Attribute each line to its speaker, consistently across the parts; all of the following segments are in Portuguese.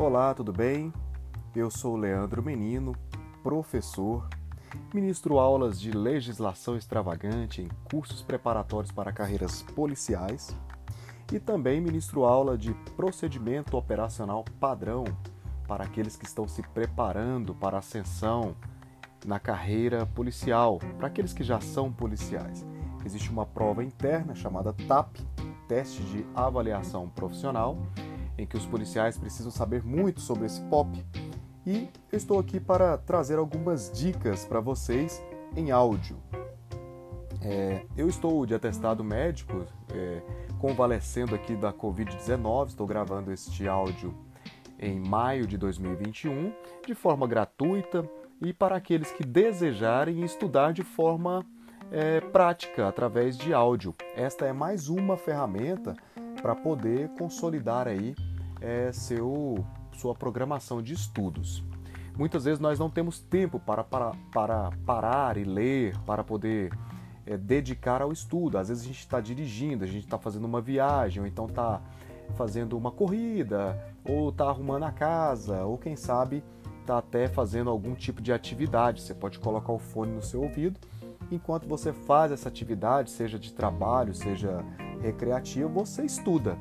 Speaker 1: Olá, tudo bem? Eu sou Leandro Menino, professor, ministro aulas de legislação extravagante em cursos preparatórios para carreiras policiais e também ministro aula de procedimento operacional padrão para aqueles que estão se preparando para ascensão na carreira policial, para aqueles que já são policiais. Existe uma prova interna chamada TAP, Teste de Avaliação Profissional, em que os policiais precisam saber muito sobre esse POP. E eu estou aqui para trazer algumas dicas para vocês em áudio. É, eu estou de atestado médico, é, convalescendo aqui da Covid-19, estou gravando este áudio em maio de 2021, de forma gratuita e para aqueles que desejarem estudar de forma é, prática através de áudio. Esta é mais uma ferramenta para poder consolidar aí é, seu, sua programação de estudos. Muitas vezes nós não temos tempo para, para, para parar e ler, para poder é, dedicar ao estudo. Às vezes a gente está dirigindo, a gente está fazendo uma viagem, ou então está fazendo uma corrida, ou está arrumando a casa, ou quem sabe está até fazendo algum tipo de atividade. Você pode colocar o fone no seu ouvido enquanto você faz essa atividade, seja de trabalho, seja recreativa, você estuda.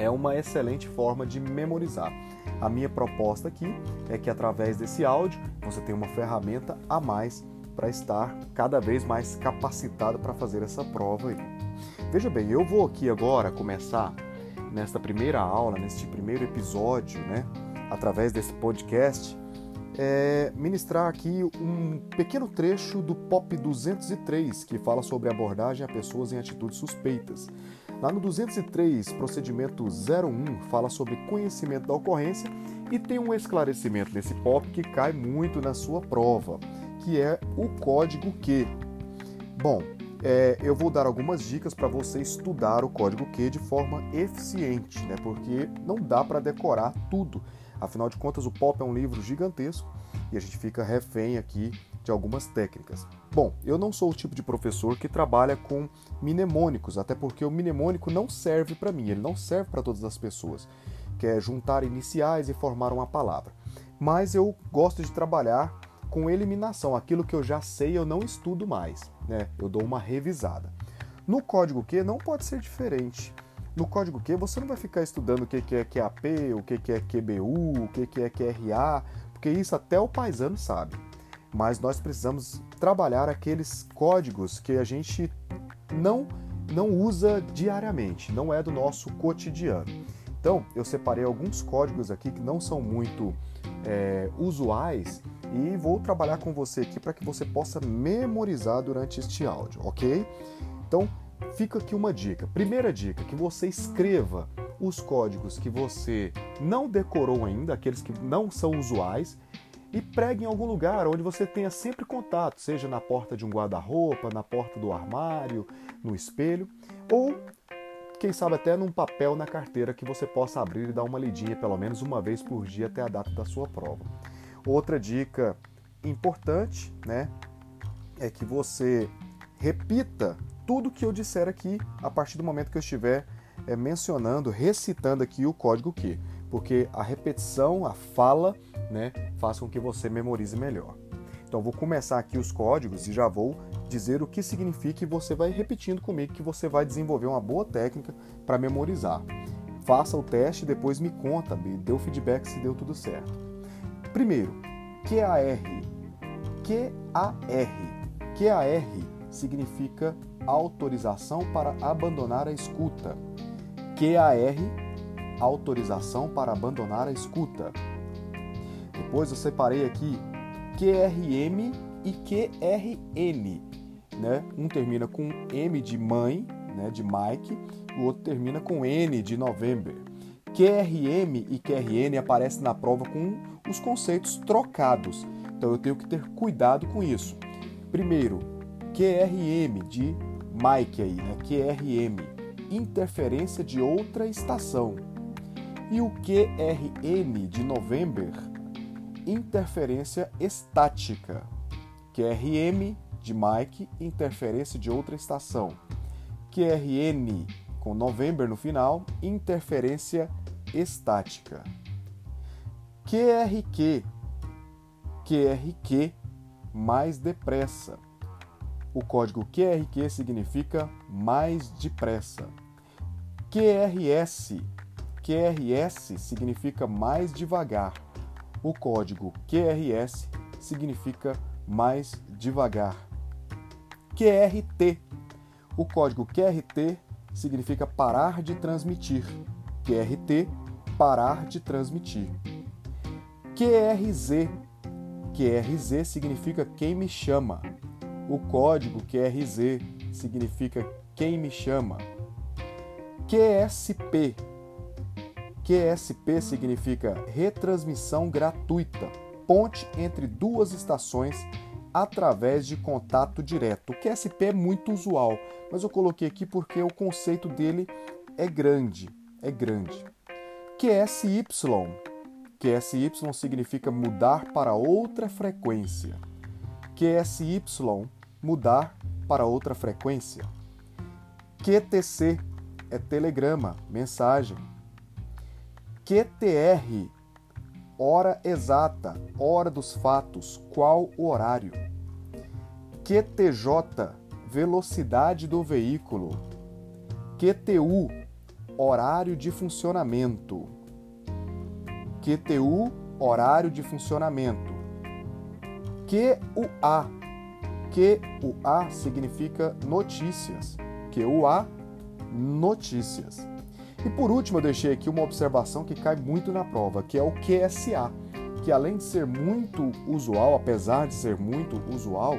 Speaker 1: É uma excelente forma de memorizar. A minha proposta aqui é que através desse áudio você tenha uma ferramenta a mais para estar cada vez mais capacitado para fazer essa prova aí. Veja bem, eu vou aqui agora começar nesta primeira aula, neste primeiro episódio, né, através desse podcast, é, ministrar aqui um pequeno trecho do POP 203, que fala sobre abordagem a pessoas em atitudes suspeitas. Lá no 203, procedimento 01, fala sobre conhecimento da ocorrência e tem um esclarecimento nesse POP que cai muito na sua prova, que é o código Q. Bom, é, eu vou dar algumas dicas para você estudar o código Q de forma eficiente, né? Porque não dá para decorar tudo. Afinal de contas, o pop é um livro gigantesco e a gente fica refém aqui de algumas técnicas. Bom, eu não sou o tipo de professor que trabalha com mnemônicos, até porque o mnemônico não serve para mim, ele não serve para todas as pessoas, que é juntar iniciais e formar uma palavra. Mas eu gosto de trabalhar com eliminação, aquilo que eu já sei eu não estudo mais, né? Eu dou uma revisada. No código Q não pode ser diferente. No código Q você não vai ficar estudando o que é QAP, o que é QBU, o que é QRA, porque isso até o paisano sabe. Mas nós precisamos trabalhar aqueles códigos que a gente não não usa diariamente, não é do nosso cotidiano. Então, eu separei alguns códigos aqui que não são muito é, usuais e vou trabalhar com você aqui para que você possa memorizar durante este áudio, ok? Então, fica aqui uma dica. Primeira dica, que você escreva os códigos que você não decorou ainda, aqueles que não são usuais, e pregue em algum lugar onde você tenha sempre contato, seja na porta de um guarda-roupa, na porta do armário, no espelho, ou quem sabe até num papel na carteira que você possa abrir e dar uma lidinha pelo menos uma vez por dia até a data da sua prova. Outra dica importante, né, é que você repita tudo que eu disser aqui a partir do momento que eu estiver é, mencionando, recitando aqui o código Q, porque a repetição, a fala, né, com que você memorize melhor. Então vou começar aqui os códigos e já vou dizer o que significa e você vai repetindo comigo que você vai desenvolver uma boa técnica para memorizar. Faça o teste e depois me conta, me dê o feedback se deu tudo certo. Primeiro, QAR. QAR. QAR significa autorização para abandonar a escuta. QAR, autorização para abandonar a escuta. Depois eu separei aqui QRM e QRN. Né? Um termina com M de mãe, né, de Mike, o outro termina com N de November. QRM e QRN aparecem na prova com os conceitos trocados, então eu tenho que ter cuidado com isso. Primeiro, QRM de Mike aí, né? QRM, interferência de outra estação. E o QRN de November, interferência estática. QRM de Mike, interferência de outra estação. QRN com November no final, interferência estática. QRQ, QRQ mais depressa. O código QRQ significa mais depressa. QRS, QRS significa mais devagar. O código QRS significa mais devagar. QRT, o código QRT significa parar de transmitir. QRT, parar de transmitir. QRZ, QRZ significa quem me chama. O código QRZ significa quem me chama. QSP, QSP significa retransmissão gratuita, ponte entre duas estações através de contato direto. O QSP é muito usual, mas eu coloquei aqui porque o conceito dele é grande, é grande. QSY, QSY significa mudar para outra frequência. QSY, mudar para outra frequência. QTC é telegrama, mensagem. QTR, hora exata, hora dos fatos, qual o horário. QTJ, velocidade do veículo. QTU, horário de funcionamento. QTU, horário de funcionamento. QUA, QUA significa notícias. QUA, notícias. E por último, eu deixei aqui uma observação que cai muito na prova, que é o QSA, que além de ser muito usual, apesar de ser muito usual,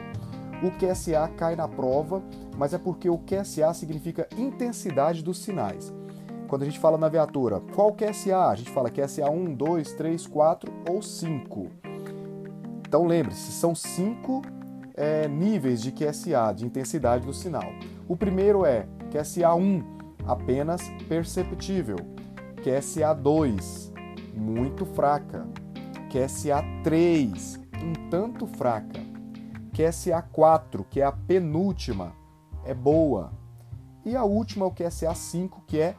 Speaker 1: o QSA cai na prova, mas é porque o QSA significa intensidade dos sinais. Quando a gente fala na viatura, qual QSA? A gente fala QSA 1, 2, 3, 4 ou 5. Então lembre-se, são cinco é, níveis de QSA, de intensidade do sinal. O primeiro é QSA 1, apenas perceptível. QSA2, muito fraca. QSA3, um tanto fraca. QSA4, que é a penúltima, é boa. E a última é o QSA5, que é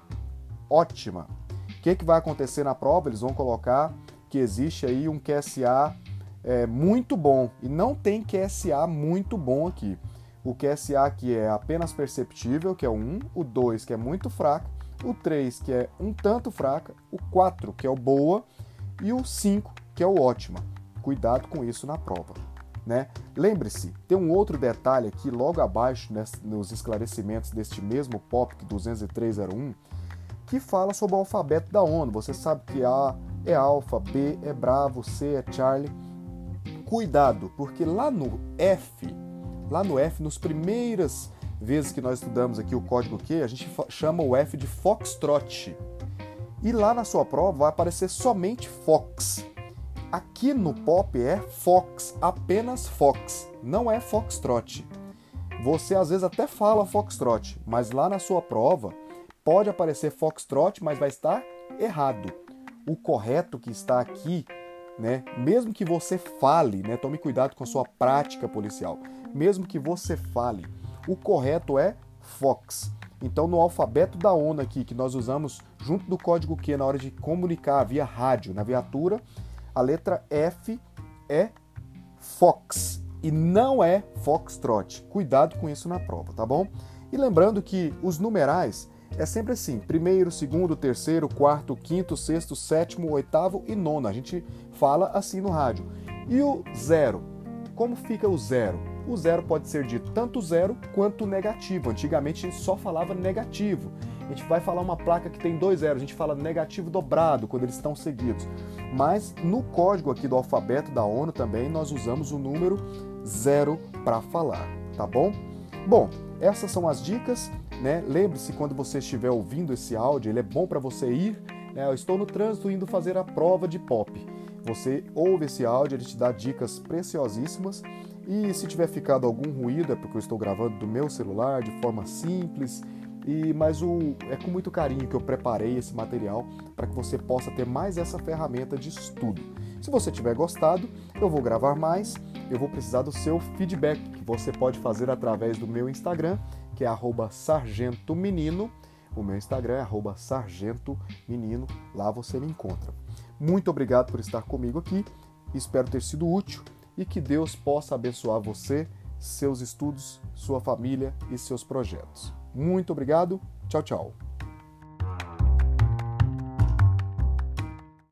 Speaker 1: ótima. O que, que vai acontecer na prova? Eles vão colocar que existe aí um QSA é, muito bom. E não tem QSA muito bom aqui o QSA que é apenas perceptível, que é o 1, o 2 que é muito fraca, o 3 que é um tanto fraca, o 4 que é o boa e o 5 que é o ótima. Cuidado com isso na prova. Né? Lembre-se, tem um outro detalhe aqui logo abaixo nos esclarecimentos deste mesmo POP 20301 que fala sobre o alfabeto da ONU. Você sabe que A é alfa, B é bravo, C é Charlie. Cuidado, porque lá no F Lá no F, nos primeiras vezes que nós estudamos aqui o código Q, a gente chama o F de Foxtrot. E lá na sua prova vai aparecer somente Fox. Aqui no pop é Fox, apenas Fox, não é Foxtrot. Você às vezes até fala Foxtrot, mas lá na sua prova pode aparecer Foxtrot, mas vai estar errado. O correto que está aqui, né, mesmo que você fale, né, tome cuidado com a sua prática policial mesmo que você fale. O correto é Fox. Então, no alfabeto da ONU aqui, que nós usamos junto do código Q na hora de comunicar via rádio na viatura, a letra F é Fox e não é Foxtrot. Cuidado com isso na prova, tá bom? E lembrando que os numerais é sempre assim: primeiro, segundo, terceiro, quarto, quinto, sexto, sétimo, oitavo e nono. A gente fala assim no rádio. E o zero? Como fica o zero? O zero pode ser dito tanto zero quanto negativo. Antigamente a gente só falava negativo. A gente vai falar uma placa que tem dois zeros, a gente fala negativo dobrado quando eles estão seguidos. Mas no código aqui do alfabeto da ONU também nós usamos o número zero para falar, tá bom? Bom, essas são as dicas, né? Lembre-se quando você estiver ouvindo esse áudio, ele é bom para você ir. Né? Eu estou no trânsito indo fazer a prova de pop. Você ouve esse áudio, ele te dá dicas preciosíssimas e se tiver ficado algum ruído é porque eu estou gravando do meu celular de forma simples. E mas o é com muito carinho que eu preparei esse material para que você possa ter mais essa ferramenta de estudo. Se você tiver gostado, eu vou gravar mais. Eu vou precisar do seu feedback, que você pode fazer através do meu Instagram, que é @sargentomenino, O meu Instagram é sargentomenino, lá você me encontra. Muito obrigado por estar comigo aqui, espero ter sido útil e que Deus possa abençoar você, seus estudos, sua família e seus projetos. Muito obrigado, tchau, tchau.